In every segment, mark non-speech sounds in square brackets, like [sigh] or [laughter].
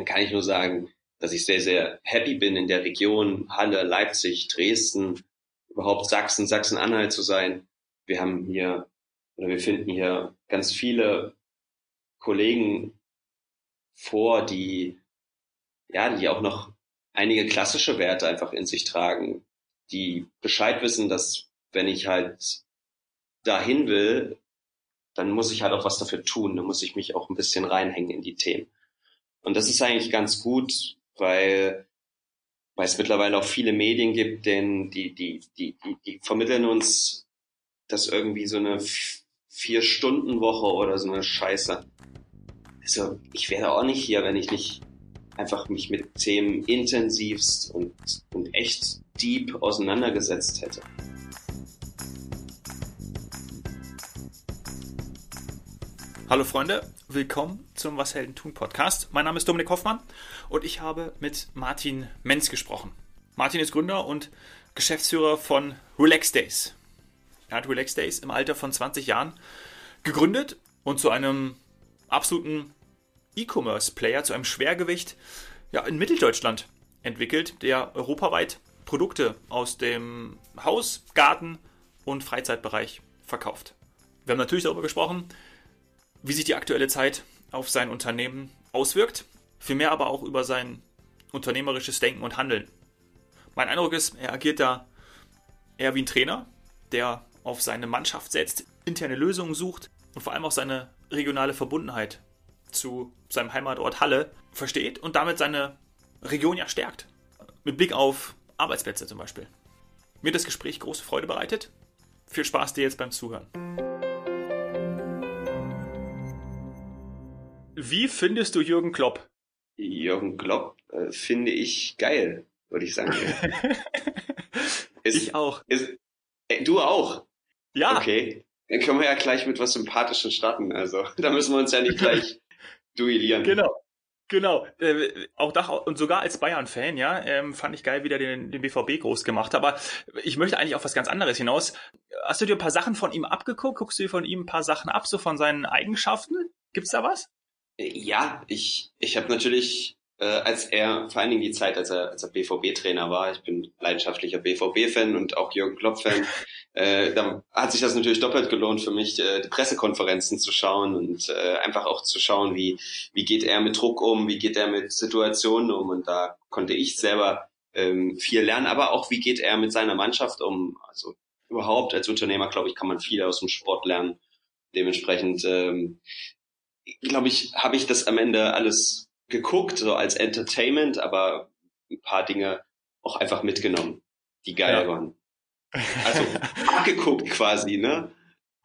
dann kann ich nur sagen, dass ich sehr, sehr happy bin, in der Region Halle, Leipzig, Dresden, überhaupt Sachsen, Sachsen-Anhalt zu sein. Wir haben hier, oder wir finden hier ganz viele Kollegen vor, die, ja, die auch noch einige klassische Werte einfach in sich tragen, die Bescheid wissen, dass wenn ich halt dahin will, dann muss ich halt auch was dafür tun, dann muss ich mich auch ein bisschen reinhängen in die Themen. Und das ist eigentlich ganz gut, weil, weil es mittlerweile auch viele Medien gibt, denn die, die, die, die, die vermitteln uns das irgendwie so eine Vier-Stunden-Woche oder so eine Scheiße. Also ich wäre auch nicht hier, wenn ich nicht einfach mich mit Themen intensivst und, und echt deep auseinandergesetzt hätte. Hallo Freunde, willkommen zum Was Helden tun Podcast. Mein Name ist Dominik Hoffmann und ich habe mit Martin Menz gesprochen. Martin ist Gründer und Geschäftsführer von Relax Days. Er hat Relax Days im Alter von 20 Jahren gegründet und zu einem absoluten E-Commerce-Player, zu einem Schwergewicht ja, in Mitteldeutschland entwickelt, der europaweit Produkte aus dem Haus-, Garten- und Freizeitbereich verkauft. Wir haben natürlich darüber gesprochen, wie sich die aktuelle Zeit auf sein Unternehmen auswirkt, vielmehr aber auch über sein unternehmerisches Denken und Handeln. Mein Eindruck ist, er agiert da eher wie ein Trainer, der auf seine Mannschaft setzt, interne Lösungen sucht und vor allem auch seine regionale Verbundenheit zu seinem Heimatort Halle versteht und damit seine Region ja stärkt. Mit Blick auf Arbeitsplätze zum Beispiel. Mir hat das Gespräch große Freude bereitet. Viel Spaß dir jetzt beim Zuhören. Wie findest du Jürgen Klopp? Jürgen Klopp äh, finde ich geil, würde ich sagen. [laughs] ist, ich auch. Ist, äh, du auch? Ja. Okay. Dann können wir ja gleich mit was Sympathischen starten. Also, [laughs] da müssen wir uns ja nicht gleich [laughs] duellieren. Genau. Genau, äh, auch da und sogar als Bayern-Fan, ja, ähm, fand ich geil, wie der den, den BVB groß gemacht. Aber ich möchte eigentlich auf was ganz anderes hinaus. Hast du dir ein paar Sachen von ihm abgeguckt? Guckst du dir von ihm ein paar Sachen ab, so von seinen Eigenschaften? Gibt's da was? Ja, ich, ich habe natürlich, äh, als er, vor allen Dingen die Zeit, als er, als er BVB-Trainer war, ich bin leidenschaftlicher BVB-Fan und auch Jürgen Klopp-Fan, [laughs] äh, da hat sich das natürlich doppelt gelohnt für mich, äh, die Pressekonferenzen zu schauen und äh, einfach auch zu schauen, wie, wie geht er mit Druck um, wie geht er mit Situationen um und da konnte ich selber ähm, viel lernen, aber auch wie geht er mit seiner Mannschaft um, also überhaupt als Unternehmer, glaube ich, kann man viel aus dem Sport lernen. Dementsprechend ähm, glaube ich, habe ich das am Ende alles geguckt, so als Entertainment, aber ein paar Dinge auch einfach mitgenommen, die geil ja. waren. [laughs] Also abgeguckt quasi, ne?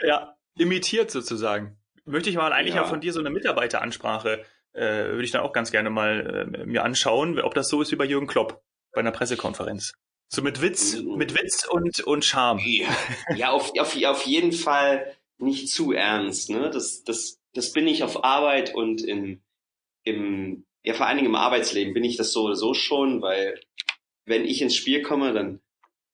Ja, imitiert sozusagen. Möchte ich mal eigentlich ja. auch von dir so eine Mitarbeiteransprache, äh, würde ich dann auch ganz gerne mal äh, mir anschauen, ob das so ist wie bei Jürgen Klopp bei einer Pressekonferenz. So mit Witz, mhm. mit Witz und, und Charme. Ja, ja auf, auf, auf jeden Fall nicht zu ernst, ne? Das, das das bin ich auf Arbeit und in, im, ja vor allen Dingen im Arbeitsleben bin ich das so oder so schon, weil wenn ich ins Spiel komme, dann,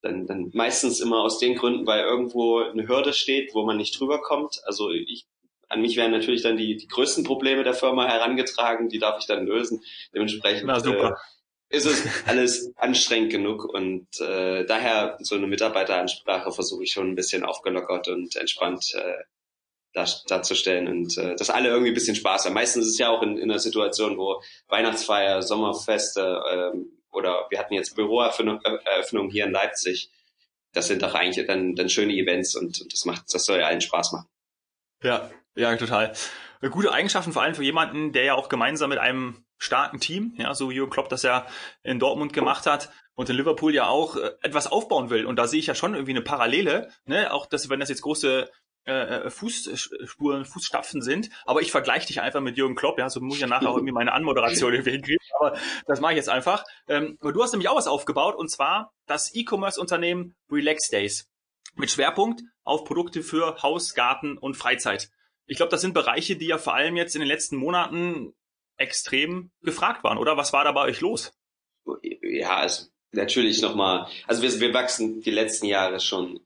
dann, dann meistens immer aus den Gründen, weil irgendwo eine Hürde steht, wo man nicht drüber kommt. Also ich, an mich werden natürlich dann die, die größten Probleme der Firma herangetragen, die darf ich dann lösen. Dementsprechend Na, super. Äh, ist es alles anstrengend genug und äh, daher so eine Mitarbeiteransprache versuche ich schon ein bisschen aufgelockert und entspannt äh, darzustellen und äh, dass alle irgendwie ein bisschen Spaß haben. Meistens ist es ja auch in, in einer Situation, wo Weihnachtsfeier, Sommerfeste ähm, oder wir hatten jetzt Büroeröffnung hier in Leipzig. Das sind doch eigentlich dann, dann schöne Events und, und das macht, das soll ja allen Spaß machen. Ja, ja, total. Gute Eigenschaften vor allem für jemanden, der ja auch gemeinsam mit einem starken Team, ja, so wie Jürgen Klopp das ja in Dortmund gemacht hat und in Liverpool ja auch äh, etwas aufbauen will. Und da sehe ich ja schon irgendwie eine Parallele, ne, auch dass wenn das jetzt große äh, äh, Fußspuren, Fußstapfen sind. Aber ich vergleiche dich einfach mit Jürgen Klopp. Ja, so muss ich ja nachher auch irgendwie meine Anmoderation [laughs] irgendwie hinkriegen. Aber das mache ich jetzt einfach. Ähm, aber du hast nämlich auch was aufgebaut und zwar das E-Commerce-Unternehmen Relax Days mit Schwerpunkt auf Produkte für Haus, Garten und Freizeit. Ich glaube, das sind Bereiche, die ja vor allem jetzt in den letzten Monaten extrem gefragt waren, oder? Was war da bei euch los? Ja, also natürlich nochmal, also wir, wir wachsen die letzten Jahre schon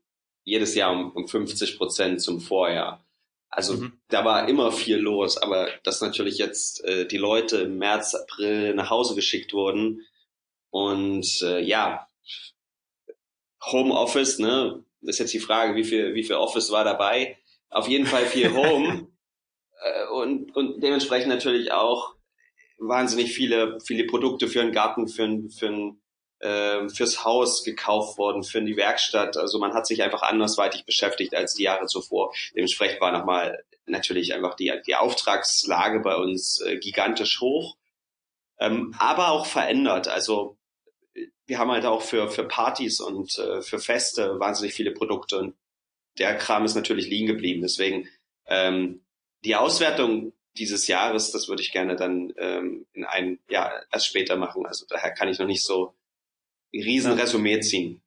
jedes Jahr um, um 50 Prozent zum Vorjahr. Also mhm. da war immer viel los, aber dass natürlich jetzt äh, die Leute im März, April nach Hause geschickt wurden und äh, ja, Homeoffice, ne, ist jetzt die Frage, wie viel, wie viel Office war dabei? Auf jeden Fall viel Home [laughs] äh, und, und dementsprechend natürlich auch wahnsinnig viele, viele Produkte für einen Garten, für für ein äh, fürs Haus gekauft worden, für die Werkstatt. Also man hat sich einfach andersweitig beschäftigt als die Jahre zuvor. Dementsprechend war nochmal natürlich einfach die, die Auftragslage bei uns äh, gigantisch hoch, ähm, aber auch verändert. Also wir haben halt auch für, für Partys und äh, für Feste wahnsinnig viele Produkte und der Kram ist natürlich liegen geblieben. Deswegen ähm, die Auswertung dieses Jahres, das würde ich gerne dann ähm, in ein Jahr erst später machen. Also daher kann ich noch nicht so riesen Resümee ziehen.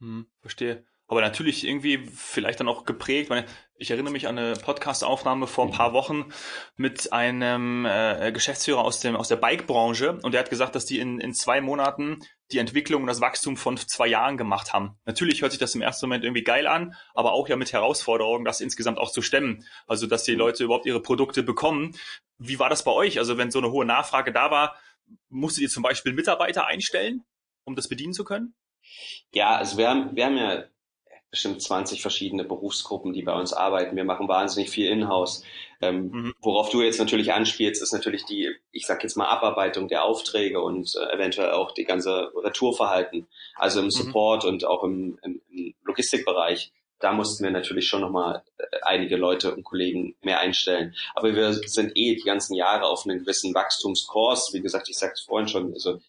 Hm, verstehe. Aber natürlich irgendwie vielleicht dann auch geprägt. Ich erinnere mich an eine Podcast-Aufnahme vor ein paar Wochen mit einem äh, Geschäftsführer aus dem aus der Bike-Branche und der hat gesagt, dass die in, in zwei Monaten die Entwicklung und das Wachstum von zwei Jahren gemacht haben. Natürlich hört sich das im ersten Moment irgendwie geil an, aber auch ja mit Herausforderungen, das insgesamt auch zu stemmen. Also dass die Leute überhaupt ihre Produkte bekommen. Wie war das bei euch? Also wenn so eine hohe Nachfrage da war, musstet ihr zum Beispiel Mitarbeiter einstellen? Um das bedienen zu können? Ja, also wir haben, wir haben ja bestimmt 20 verschiedene Berufsgruppen, die bei uns arbeiten. Wir machen wahnsinnig viel Inhouse. Ähm, mhm. Worauf du jetzt natürlich anspielst, ist natürlich die, ich sag jetzt mal, Abarbeitung der Aufträge und äh, eventuell auch die ganze Retourverhalten. Also im mhm. Support mhm. und auch im, im, im, Logistikbereich. Da mussten wir natürlich schon nochmal äh, einige Leute und Kollegen mehr einstellen. Aber wir sind eh die ganzen Jahre auf einen gewissen Wachstumskurs. Wie gesagt, ich sagte vorhin schon, also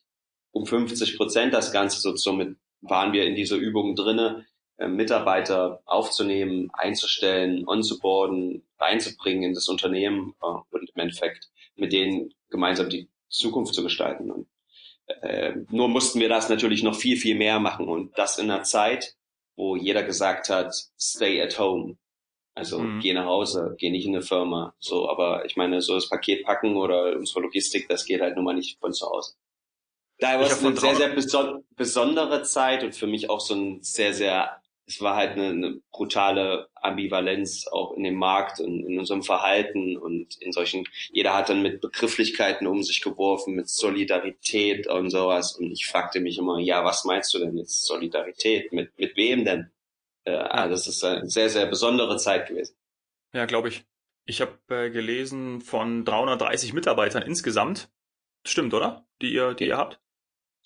um 50 Prozent das Ganze. So somit waren wir in dieser Übung drinne, äh, Mitarbeiter aufzunehmen, einzustellen, onzuboarden, reinzubringen in das Unternehmen äh, und im Endeffekt mit denen gemeinsam die Zukunft zu gestalten. Und, äh, nur mussten wir das natürlich noch viel, viel mehr machen und das in einer Zeit, wo jeder gesagt hat, stay at home. Also mhm. geh nach Hause, geh nicht in eine Firma. So, aber ich meine, so das Paket packen oder unsere Logistik, das geht halt nun mal nicht von zu Hause. Da war es eine sehr, sehr beson besondere Zeit und für mich auch so ein sehr, sehr, es war halt eine, eine brutale Ambivalenz auch in dem Markt und in unserem Verhalten und in solchen, jeder hat dann mit Begrifflichkeiten um sich geworfen, mit Solidarität und sowas und ich fragte mich immer, ja, was meinst du denn jetzt Solidarität? Mit, mit wem denn? Äh, ah, das ist eine sehr, sehr besondere Zeit gewesen. Ja, glaube ich. Ich habe äh, gelesen von 330 Mitarbeitern insgesamt. Stimmt, oder? Die ihr, die ihr habt?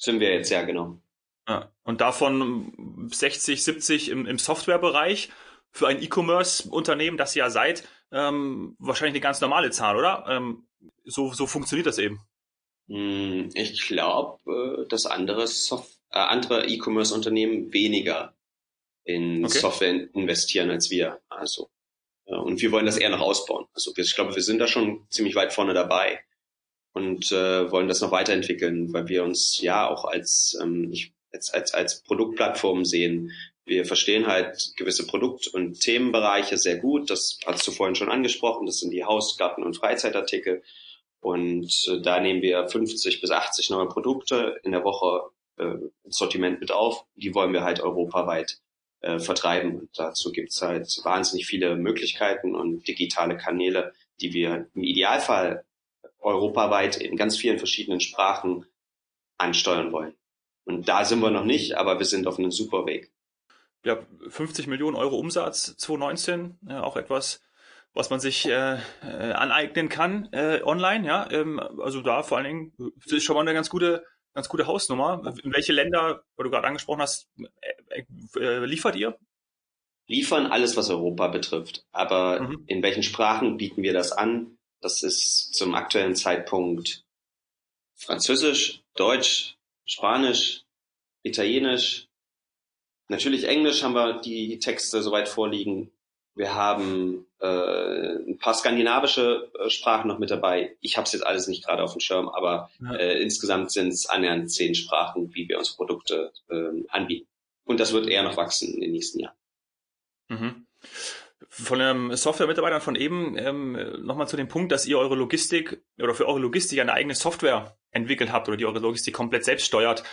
Sind wir jetzt, ja, genau. Ja, und davon 60, 70 im, im Softwarebereich für ein E-Commerce-Unternehmen, das ihr ja seid, ähm, wahrscheinlich eine ganz normale Zahl, oder? Ähm, so, so funktioniert das eben. Hm, ich glaube, äh, dass andere, Soft äh, andere E-Commerce-Unternehmen weniger in okay. Software investieren als wir. Also, und wir wollen das eher noch ausbauen. Also ich glaube, wir sind da schon ziemlich weit vorne dabei und äh, wollen das noch weiterentwickeln, weil wir uns ja auch als, ähm, ich, als, als, als Produktplattform sehen. Wir verstehen halt gewisse Produkt- und Themenbereiche sehr gut. Das hast du vorhin schon angesprochen. Das sind die Haus-, Garten- und Freizeitartikel. Und äh, da nehmen wir 50 bis 80 neue Produkte in der Woche äh, Sortiment mit auf. Die wollen wir halt europaweit äh, vertreiben. Und dazu gibt's halt wahnsinnig viele Möglichkeiten und digitale Kanäle, die wir im Idealfall europaweit in ganz vielen verschiedenen Sprachen ansteuern wollen. Und da sind wir noch nicht, aber wir sind auf einem super Weg. Ja, 50 Millionen Euro Umsatz 2019, äh, auch etwas, was man sich äh, äh, aneignen kann äh, online. Ja, ähm, also da vor allen Dingen ist schon mal eine ganz gute, ganz gute Hausnummer. In welche Länder, wo du gerade angesprochen hast, äh, äh, liefert ihr? Liefern alles, was Europa betrifft. Aber mhm. in welchen Sprachen bieten wir das an? Das ist zum aktuellen Zeitpunkt Französisch, Deutsch, Spanisch, Italienisch. Natürlich Englisch haben wir die Texte soweit vorliegen. Wir haben äh, ein paar skandinavische äh, Sprachen noch mit dabei. Ich habe es jetzt alles nicht gerade auf dem Schirm, aber ja. äh, insgesamt sind es annähernd zehn Sprachen, wie wir unsere Produkte äh, anbieten. Und das wird eher noch wachsen in den nächsten Jahren. Mhm von einem Software-Mitarbeiter von eben ähm, nochmal zu dem Punkt, dass ihr eure Logistik oder für eure Logistik eine eigene Software entwickelt habt oder die eure Logistik komplett selbst steuert.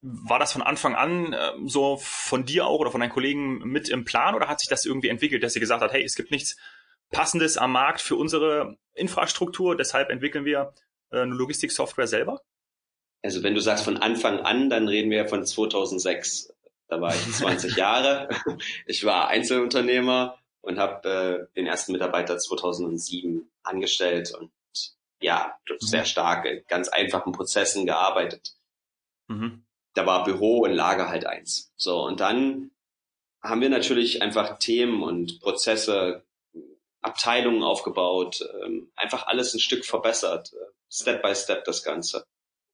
War das von Anfang an äh, so von dir auch oder von deinen Kollegen mit im Plan oder hat sich das irgendwie entwickelt, dass ihr gesagt habt, hey, es gibt nichts, passendes am Markt für unsere Infrastruktur. Deshalb entwickeln wir äh, eine Logistiksoftware selber. Also wenn du sagst von Anfang an, dann reden wir von 2006. Da war ich 20 [laughs] Jahre. Ich war Einzelunternehmer und habe äh, den ersten Mitarbeiter 2007 angestellt und ja, sehr mhm. stark in ganz einfachen Prozessen gearbeitet. Mhm. Da war Büro und Lager halt eins. So, und dann haben wir natürlich einfach Themen und Prozesse, Abteilungen aufgebaut, ähm, einfach alles ein Stück verbessert, äh, Step by Step das Ganze.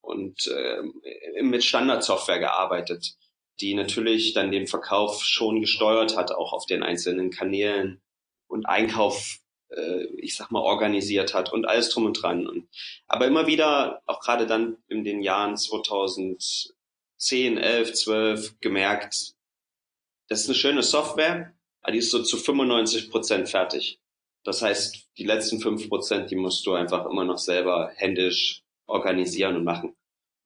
Und äh, mit Standardsoftware gearbeitet, die natürlich dann den Verkauf schon gesteuert hat, auch auf den einzelnen Kanälen und Einkauf äh, ich sag mal, organisiert hat und alles drum und dran. Und, aber immer wieder, auch gerade dann in den Jahren 2010, 11, 12, gemerkt, das ist eine schöne Software, aber die ist so zu 95 Prozent fertig. Das heißt, die letzten fünf Prozent, die musst du einfach immer noch selber händisch organisieren und machen.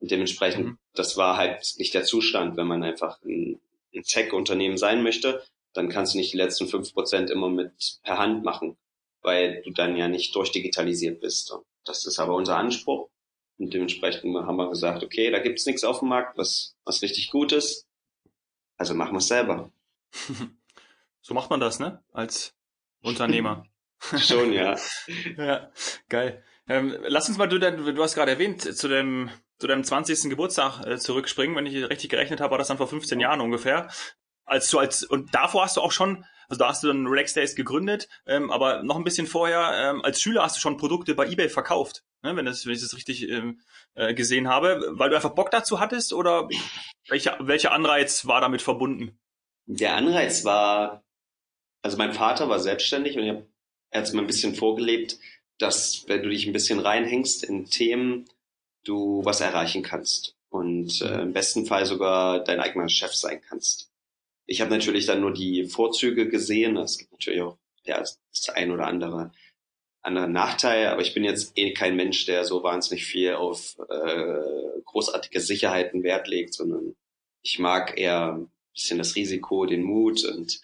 Und dementsprechend, mhm. das war halt nicht der Zustand, wenn man einfach ein, ein Tech-Unternehmen sein möchte, dann kannst du nicht die letzten fünf Prozent immer mit per Hand machen weil du dann ja nicht durchdigitalisiert bist. Und das ist aber unser Anspruch. Und dementsprechend haben wir gesagt, okay, da gibt's nichts auf dem Markt, was, was richtig gut ist. Also machen wir es selber. [laughs] So macht man das, ne? Als Unternehmer. [laughs] Schon, ja. [laughs] ja, geil. Ähm, lass uns mal, du, du hast gerade erwähnt, zu dem, zu deinem 20. Geburtstag äh, zurückspringen. Wenn ich richtig gerechnet habe, war das dann vor 15 Jahren ungefähr. Als du als, und davor hast du auch schon also da hast du dann Relax Days gegründet, ähm, aber noch ein bisschen vorher, ähm, als Schüler hast du schon Produkte bei eBay verkauft, ne, wenn, das, wenn ich das richtig ähm, äh, gesehen habe, weil du einfach Bock dazu hattest oder welcher, welcher Anreiz war damit verbunden? Der Anreiz war, also mein Vater war selbstständig und er hat es mir ein bisschen vorgelebt, dass wenn du dich ein bisschen reinhängst in Themen, du was erreichen kannst und äh, im besten Fall sogar dein eigener Chef sein kannst. Ich habe natürlich dann nur die Vorzüge gesehen. Es gibt natürlich auch ja, das ein oder andere andere Nachteil, aber ich bin jetzt eh kein Mensch, der so wahnsinnig viel auf äh, großartige Sicherheiten Wert legt, sondern ich mag eher ein bisschen das Risiko, den Mut und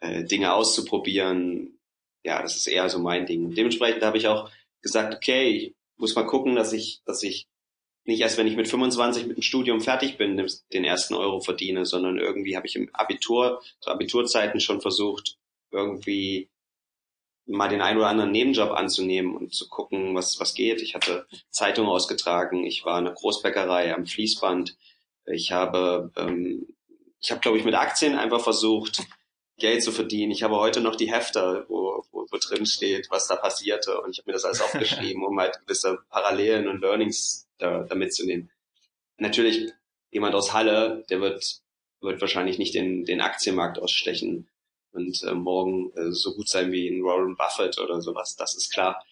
äh, Dinge auszuprobieren. Ja, das ist eher so mein Ding. Dementsprechend habe ich auch gesagt, okay, ich muss mal gucken, dass ich, dass ich nicht erst, wenn ich mit 25 mit dem Studium fertig bin, den ersten Euro verdiene, sondern irgendwie habe ich im Abitur, zu Abiturzeiten schon versucht, irgendwie mal den einen oder anderen Nebenjob anzunehmen und zu gucken, was, was geht. Ich hatte Zeitung ausgetragen, ich war in einer Großbäckerei am Fließband. Ich habe, ähm, ich habe, glaube ich, mit Aktien einfach versucht, Geld zu verdienen. Ich habe heute noch die Hefter, wo, wo, wo drin steht, was da passierte. Und ich habe mir das alles [laughs] aufgeschrieben, um halt gewisse Parallelen und Learnings da, da mitzunehmen. Natürlich, jemand aus Halle, der wird, wird wahrscheinlich nicht den, den Aktienmarkt ausstechen und äh, morgen äh, so gut sein wie ein Warren Buffett oder sowas, das ist klar.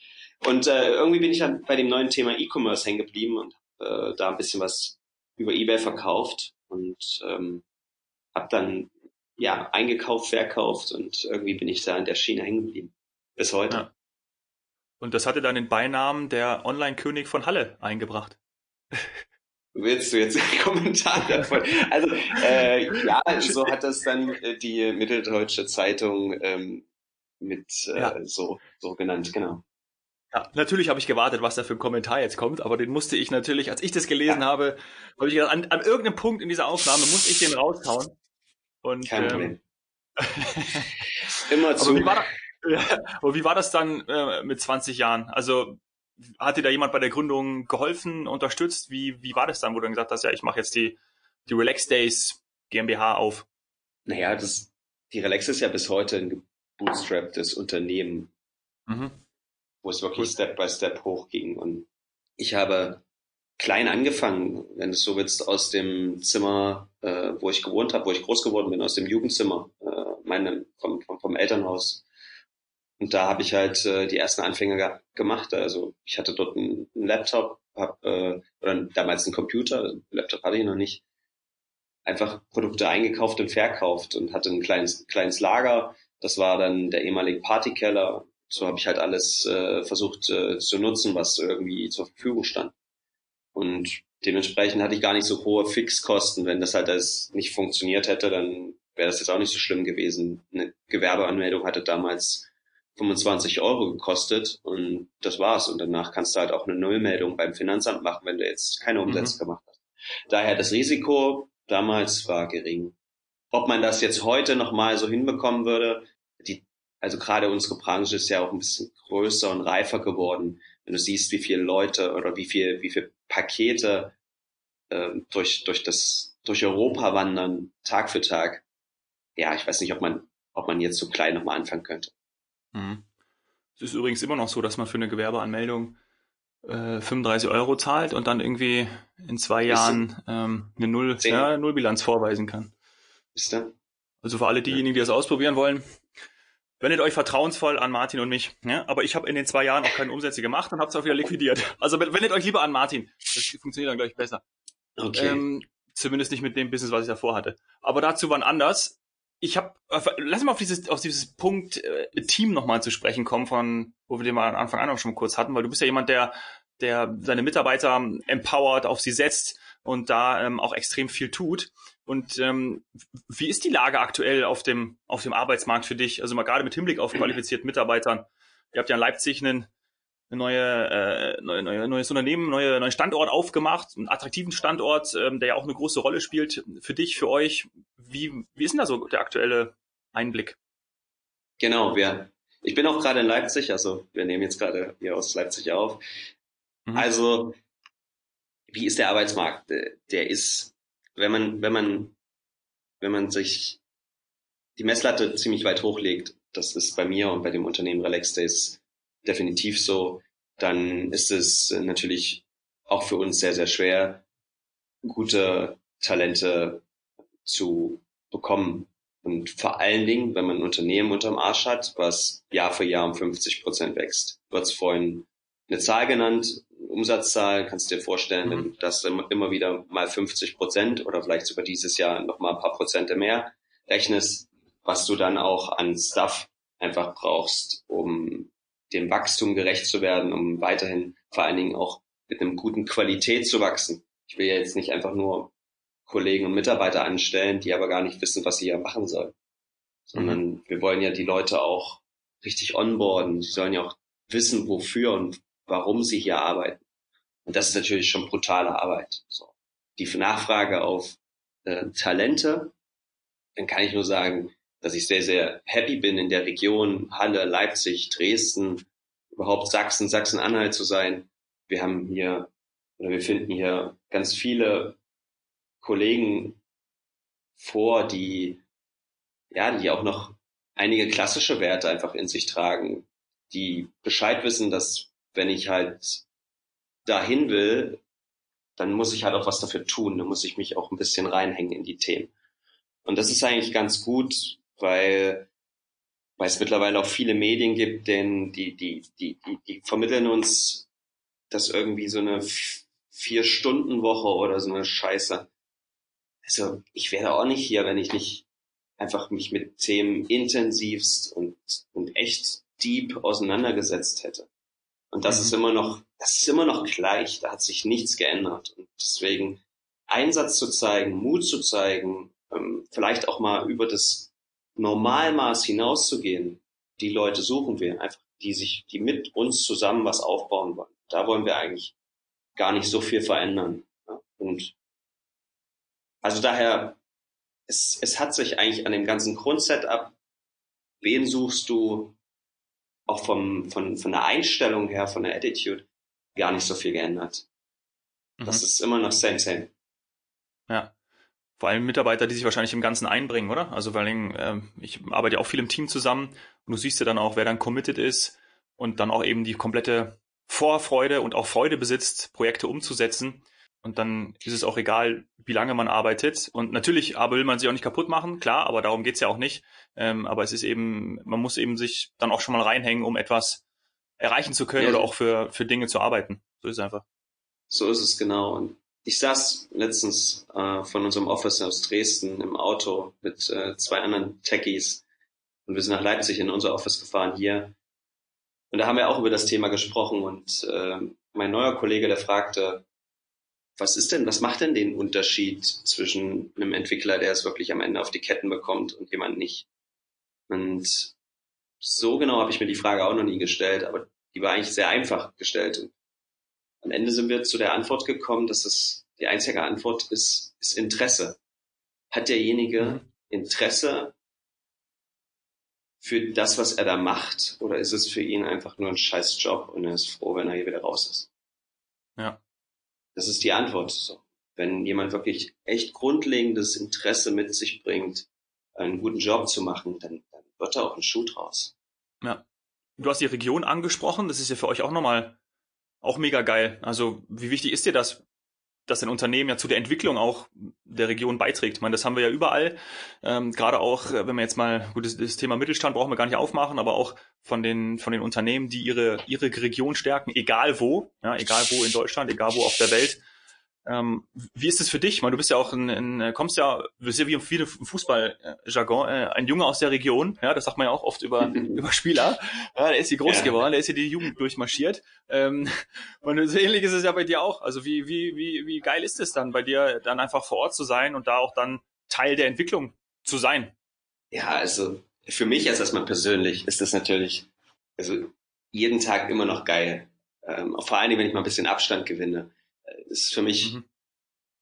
Und äh, irgendwie bin ich dann bei dem neuen Thema E-Commerce hängen geblieben und äh, da ein bisschen was über eBay verkauft und ähm, habe dann ja eingekauft, verkauft und irgendwie bin ich da in der Schiene hängen geblieben. Bis heute. Ja. Und das hatte dann den Beinamen der Online-König von Halle eingebracht. [laughs] Willst du jetzt einen Kommentar davon? Also äh, ja, so hat das dann äh, die Mitteldeutsche Zeitung ähm, mit äh, ja. so, so genannt, genau. Ja, natürlich habe ich gewartet, was da für ein Kommentar jetzt kommt, aber den musste ich natürlich, als ich das gelesen ja. habe, habe ich gedacht, an, an irgendeinem Punkt in dieser Aufnahme muss ich den raushauen. Und, Kein ähm, Problem. [laughs] Immer zu. [laughs] Aber wie war, das dann äh, mit 20 Jahren? Also hat dir da jemand bei der Gründung geholfen, unterstützt? Wie, wie war das dann, wo du dann gesagt hast, ja, ich mache jetzt die, die Relax Days GmbH auf? Naja, das, die Relax ist ja bis heute ein gebootstrapptes Unternehmen, mhm. wo es wirklich cool. Step by Step hochging. Und ich habe klein angefangen, wenn du es so willst, aus dem Zimmer, äh, wo ich gewohnt habe, wo ich groß geworden bin, aus dem Jugendzimmer, äh, meine, vom, vom, vom Elternhaus und da habe ich halt äh, die ersten Anfänge ge gemacht. Also ich hatte dort einen, einen Laptop, hab, äh, oder damals einen Computer, Laptop hatte ich noch nicht, einfach Produkte eingekauft und verkauft und hatte ein kleines, kleines Lager. Das war dann der ehemalige Partykeller. So habe ich halt alles äh, versucht äh, zu nutzen, was irgendwie zur Verfügung stand. Und dementsprechend hatte ich gar nicht so hohe Fixkosten. Wenn das halt alles nicht funktioniert hätte, dann wäre das jetzt auch nicht so schlimm gewesen. Eine Gewerbeanmeldung hatte damals 25 Euro gekostet und das war's. Und danach kannst du halt auch eine Nullmeldung beim Finanzamt machen, wenn du jetzt keine Umsätze mhm. gemacht hast. Daher das Risiko damals war gering. Ob man das jetzt heute nochmal so hinbekommen würde, die, also gerade unsere Branche ist ja auch ein bisschen größer und reifer geworden. Wenn du siehst, wie viele Leute oder wie viel, wie viele Pakete äh, durch, durch das, durch Europa wandern, Tag für Tag. Ja, ich weiß nicht, ob man, ob man jetzt so klein nochmal anfangen könnte. Mhm. Es ist übrigens immer noch so, dass man für eine Gewerbeanmeldung äh, 35 Euro zahlt und dann irgendwie in zwei Jahren ähm, eine Null, ja, Nullbilanz vorweisen kann. Ist da? Also für alle diejenigen, die das ausprobieren wollen, wendet euch vertrauensvoll an Martin und mich. Ja? Aber ich habe in den zwei Jahren auch keine Umsätze gemacht und habe es auch wieder liquidiert. Also wendet euch lieber an Martin. Das funktioniert dann gleich besser. Okay. Ähm, zumindest nicht mit dem Business, was ich davor hatte. Aber dazu wann anders ich habe, äh, lass mal auf dieses, auf dieses Punkt äh, Team nochmal zu sprechen kommen, von wo wir den mal am Anfang an auch schon kurz hatten, weil du bist ja jemand, der, der seine Mitarbeiter empowert, auf sie setzt und da ähm, auch extrem viel tut. Und ähm, wie ist die Lage aktuell auf dem, auf dem Arbeitsmarkt für dich? Also mal gerade mit Hinblick auf qualifizierte Mitarbeitern. Ihr habt ja in Leipzig einen eine neue, äh, neue, neue, neues Unternehmen, neue, neuen Standort aufgemacht, einen attraktiven Standort, ähm, der ja auch eine große Rolle spielt für dich, für euch. Wie, wie ist denn da so der aktuelle Einblick? Genau, wir, ich bin auch gerade in Leipzig, also wir nehmen jetzt gerade hier aus Leipzig auf. Mhm. Also, wie ist der Arbeitsmarkt? Der ist, wenn man, wenn man, wenn man sich die Messlatte ziemlich weit hochlegt, das ist bei mir und bei dem Unternehmen Relax Days definitiv so, dann ist es natürlich auch für uns sehr, sehr schwer, gute Talente zu bekommen. Und vor allen Dingen, wenn man ein Unternehmen unterm Arsch hat, was Jahr für Jahr um 50 Prozent wächst. Du hast vorhin eine Zahl genannt, Umsatzzahl, kannst du dir vorstellen, mhm. wenn du das immer wieder mal 50 Prozent oder vielleicht sogar dieses Jahr noch mal ein paar Prozente mehr rechnest, was du dann auch an Stuff einfach brauchst, um dem Wachstum gerecht zu werden, um weiterhin vor allen Dingen auch mit einem guten Qualität zu wachsen. Ich will ja jetzt nicht einfach nur Kollegen und Mitarbeiter anstellen, die aber gar nicht wissen, was sie hier machen sollen. Sondern mhm. wir wollen ja die Leute auch richtig onboarden. Sie sollen ja auch wissen, wofür und warum sie hier arbeiten. Und das ist natürlich schon brutale Arbeit. So. Die Nachfrage auf äh, Talente, dann kann ich nur sagen, dass ich sehr, sehr happy bin, in der Region Halle, Leipzig, Dresden, überhaupt Sachsen, Sachsen-Anhalt zu sein. Wir haben hier, oder wir finden hier ganz viele Kollegen vor, die, ja, die auch noch einige klassische Werte einfach in sich tragen, die Bescheid wissen, dass wenn ich halt dahin will, dann muss ich halt auch was dafür tun, dann muss ich mich auch ein bisschen reinhängen in die Themen. Und das ist eigentlich ganz gut, weil, weil es mittlerweile auch viele Medien gibt, denn die, die, die, die, die vermitteln uns das irgendwie so eine Vier-Stunden-Woche oder so eine Scheiße. Also ich wäre auch nicht hier, wenn ich nicht einfach mich mit Themen intensivst und, und echt deep auseinandergesetzt hätte. Und das mhm. ist immer noch, das ist immer noch gleich, da hat sich nichts geändert. Und deswegen Einsatz zu zeigen, Mut zu zeigen, ähm, vielleicht auch mal über das Normalmaß hinauszugehen, die Leute suchen wir einfach, die sich, die mit uns zusammen was aufbauen wollen. Da wollen wir eigentlich gar nicht so viel verändern. Und also daher, es, es hat sich eigentlich an dem ganzen Grundsetup, wen suchst du, auch vom, von, von der Einstellung her, von der Attitude, gar nicht so viel geändert. Das mhm. ist immer noch same, same. Ja. Vor allem Mitarbeiter, die sich wahrscheinlich im Ganzen einbringen, oder? Also vor allem, äh, ich arbeite ja auch viel im Team zusammen und du siehst ja dann auch, wer dann committed ist und dann auch eben die komplette Vorfreude und auch Freude besitzt, Projekte umzusetzen. Und dann ist es auch egal, wie lange man arbeitet. Und natürlich aber will man sich auch nicht kaputt machen, klar, aber darum geht's ja auch nicht. Ähm, aber es ist eben, man muss eben sich dann auch schon mal reinhängen, um etwas erreichen zu können ja. oder auch für, für Dinge zu arbeiten. So ist es einfach. So ist es genau. Und ich saß letztens äh, von unserem Office aus Dresden im Auto mit äh, zwei anderen Techies und wir sind nach Leipzig in unser Office gefahren hier. Und da haben wir auch über das Thema gesprochen und äh, mein neuer Kollege, der fragte, was ist denn, was macht denn den Unterschied zwischen einem Entwickler, der es wirklich am Ende auf die Ketten bekommt und jemand nicht? Und so genau habe ich mir die Frage auch noch nie gestellt, aber die war eigentlich sehr einfach gestellt. Und am Ende sind wir zu der Antwort gekommen, dass es die einzige Antwort ist, ist Interesse. Hat derjenige mhm. Interesse für das, was er da macht, oder ist es für ihn einfach nur ein scheiß Job und er ist froh, wenn er hier wieder raus ist? Ja. Das ist die Antwort. So. Wenn jemand wirklich echt grundlegendes Interesse mit sich bringt, einen guten Job zu machen, dann, dann wird da auch ein Schuh draus. Ja. Du hast die Region angesprochen, das ist ja für euch auch nochmal auch mega geil. Also wie wichtig ist dir das, dass ein Unternehmen ja zu der Entwicklung auch der Region beiträgt. Ich meine, das haben wir ja überall. Ähm, gerade auch, äh, wenn wir jetzt mal, gut, das, das, Thema Mittelstand brauchen wir gar nicht aufmachen, aber auch von den, von den Unternehmen, die ihre, ihre Region stärken, egal wo, ja, egal wo in Deutschland, egal wo auf der Welt. Ähm, wie ist es für dich? Ich meine, du bist ja auch ein, ein kommst ja, bist ja wie im Fußballjargon, äh, ein Junge aus der Region, ja, das sagt man ja auch oft über, [laughs] über Spieler. Ja, der ist hier groß ja. geworden, der ist hier die Jugend durchmarschiert. Ähm, [laughs] und so ähnlich ist es ja bei dir auch. Also wie, wie, wie, wie geil ist es dann bei dir, dann einfach vor Ort zu sein und da auch dann Teil der Entwicklung zu sein? Ja, also für mich als erstmal persönlich ist das natürlich, also jeden Tag immer noch geil. Ähm, vor allem, wenn ich mal ein bisschen Abstand gewinne ist für mich mhm.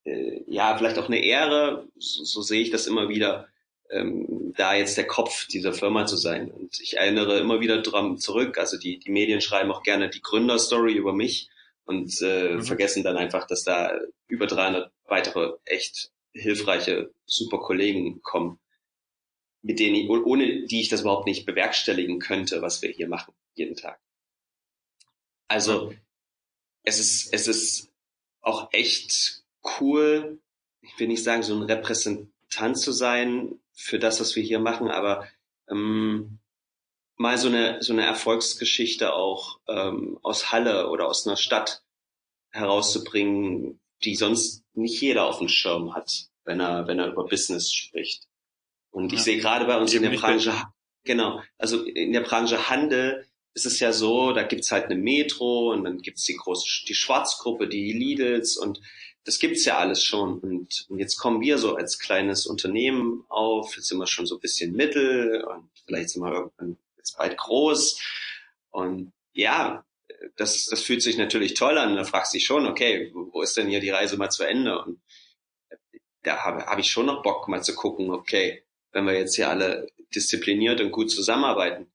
äh, ja vielleicht auch eine Ehre, so, so sehe ich das immer wieder, ähm, da jetzt der Kopf dieser Firma zu sein. Und ich erinnere immer wieder dran zurück, also die, die Medien schreiben auch gerne die Gründerstory über mich und äh, mhm. vergessen dann einfach, dass da über 300 weitere echt hilfreiche, super Kollegen kommen, mit denen ich, ohne die ich das überhaupt nicht bewerkstelligen könnte, was wir hier machen, jeden Tag. Also, es ist, es ist auch echt cool, ich will nicht sagen, so ein Repräsentant zu sein für das, was wir hier machen, aber ähm, mal so eine, so eine Erfolgsgeschichte auch ähm, aus Halle oder aus einer Stadt herauszubringen, die sonst nicht jeder auf dem Schirm hat, wenn er, wenn er über Business spricht. Und ich ja. sehe gerade bei uns in der Branche, genau, also in der Branche Handel ist es ja so, da gibt's halt eine Metro und dann gibt's die große, die Schwarzgruppe, die Lidls und das gibt's ja alles schon. Und, und jetzt kommen wir so als kleines Unternehmen auf, jetzt sind wir schon so ein bisschen mittel und vielleicht sind wir irgendwann jetzt bald groß. Und ja, das, das fühlt sich natürlich toll an. Da fragst du dich schon, okay, wo ist denn hier die Reise mal zu Ende? Und da habe hab ich schon noch Bock, mal zu gucken, okay, wenn wir jetzt hier alle diszipliniert und gut zusammenarbeiten,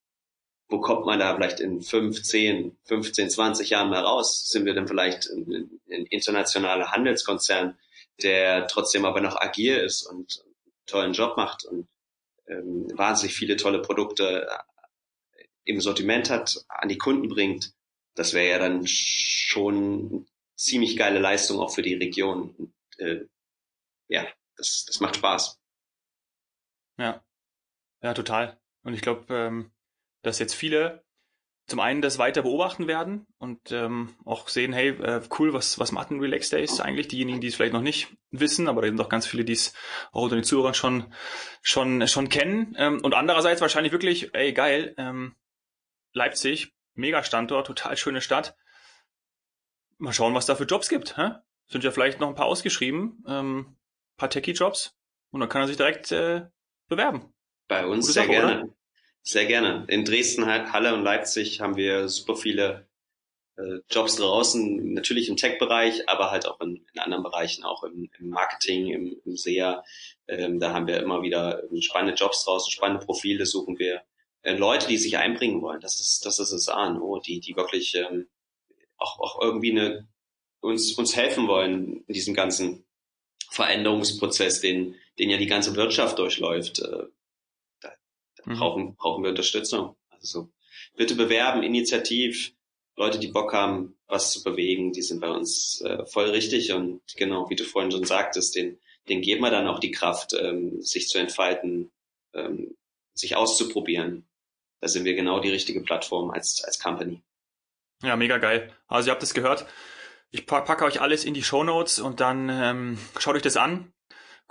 wo kommt man da vielleicht in 15, 15, 20 Jahren mal raus? Sind wir denn vielleicht ein, ein internationaler Handelskonzern, der trotzdem aber noch agil ist und einen tollen Job macht und ähm, wahnsinnig viele tolle Produkte äh, im Sortiment hat, an die Kunden bringt? Das wäre ja dann schon ziemlich geile Leistung auch für die Region. Und, äh, ja, das, das macht Spaß. Ja, ja, total. Und ich glaube, ähm, dass jetzt viele zum einen das weiter beobachten werden und ähm, auch sehen, hey, äh, cool, was, was machen Relax Days eigentlich? Diejenigen, die es vielleicht noch nicht wissen, aber da sind auch ganz viele, die es auch unter den Zuhörern schon, schon, schon kennen. Ähm, und andererseits wahrscheinlich wirklich, ey, geil, ähm, Leipzig, mega Standort, total schöne Stadt. Mal schauen, was da für Jobs gibt. Hä? Sind ja vielleicht noch ein paar ausgeschrieben, ähm, paar Techie-Jobs und dann kann er sich direkt äh, bewerben. Bei uns Gute sehr Sache, gerne. Oder? Sehr gerne. In Dresden, Halle und Leipzig haben wir super viele äh, Jobs draußen, natürlich im Tech-Bereich, aber halt auch in, in anderen Bereichen, auch im, im Marketing, im, im SEA. Ähm, da haben wir immer wieder spannende Jobs draußen, spannende Profile suchen wir. Äh, Leute, die sich einbringen wollen, das ist, das ist es an, oh, die, die wirklich ähm, auch, auch irgendwie eine, uns, uns helfen wollen in diesem ganzen Veränderungsprozess, den, den ja die ganze Wirtschaft durchläuft. Äh, mhm. brauchen, brauchen wir Unterstützung. Also bitte bewerben, initiativ. Leute, die Bock haben, was zu bewegen, die sind bei uns äh, voll richtig. Und genau, wie du vorhin schon sagtest, den, den geben wir dann auch die Kraft, ähm, sich zu entfalten, ähm, sich auszuprobieren. Da sind wir genau die richtige Plattform als, als Company. Ja, mega geil. Also ihr habt es gehört. Ich packe euch alles in die Show Notes und dann ähm, schaut euch das an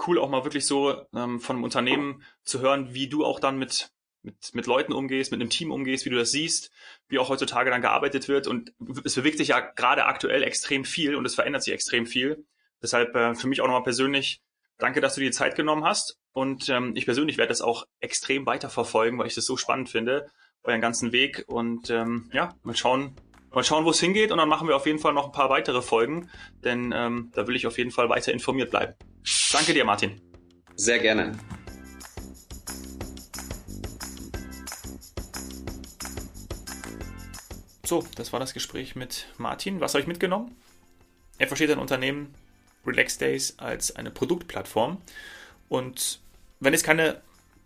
cool auch mal wirklich so ähm, von einem Unternehmen zu hören, wie du auch dann mit, mit, mit Leuten umgehst, mit einem Team umgehst, wie du das siehst, wie auch heutzutage dann gearbeitet wird. Und es bewegt sich ja gerade aktuell extrem viel und es verändert sich extrem viel. Deshalb äh, für mich auch nochmal persönlich, danke, dass du dir die Zeit genommen hast. Und ähm, ich persönlich werde das auch extrem weiterverfolgen, weil ich das so spannend finde euren ganzen Weg und ähm, ja, mal schauen, mal schauen, wo es hingeht und dann machen wir auf jeden Fall noch ein paar weitere Folgen, denn ähm, da will ich auf jeden Fall weiter informiert bleiben. Danke dir, Martin. Sehr gerne. So, das war das Gespräch mit Martin. Was habe ich mitgenommen? Er versteht ein Unternehmen Relax Days als eine Produktplattform und wenn es keine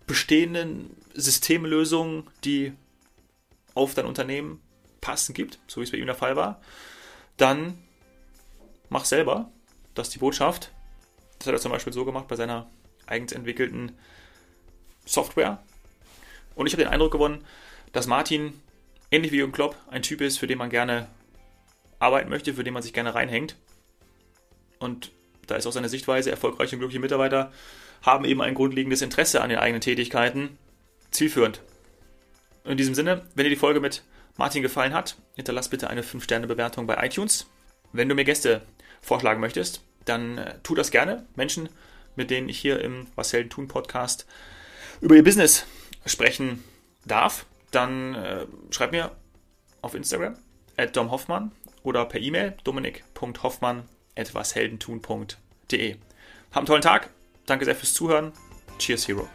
bestehenden Systemlösungen, die auf dein Unternehmen passen gibt, so wie es bei ihm der Fall war, dann mach selber. Das ist die Botschaft. Das hat er zum Beispiel so gemacht bei seiner eigens entwickelten Software. Und ich habe den Eindruck gewonnen, dass Martin ähnlich wie Jürgen Klopp, ein Typ ist, für den man gerne arbeiten möchte, für den man sich gerne reinhängt. Und da ist auch seine Sichtweise, erfolgreiche und glückliche Mitarbeiter haben eben ein grundlegendes Interesse an den eigenen Tätigkeiten, zielführend. In diesem Sinne, wenn dir die Folge mit Martin gefallen hat, hinterlass bitte eine 5-Sterne-Bewertung bei iTunes. Wenn du mir Gäste vorschlagen möchtest, dann äh, tu das gerne. Menschen, mit denen ich hier im Was Helden tun Podcast über ihr Business sprechen darf dann äh, schreib mir auf Instagram at domhoffmann oder per E-Mail dominik.hoffmann at washeldentun.de. Hab einen tollen Tag. Danke sehr fürs Zuhören. Cheers, Hero.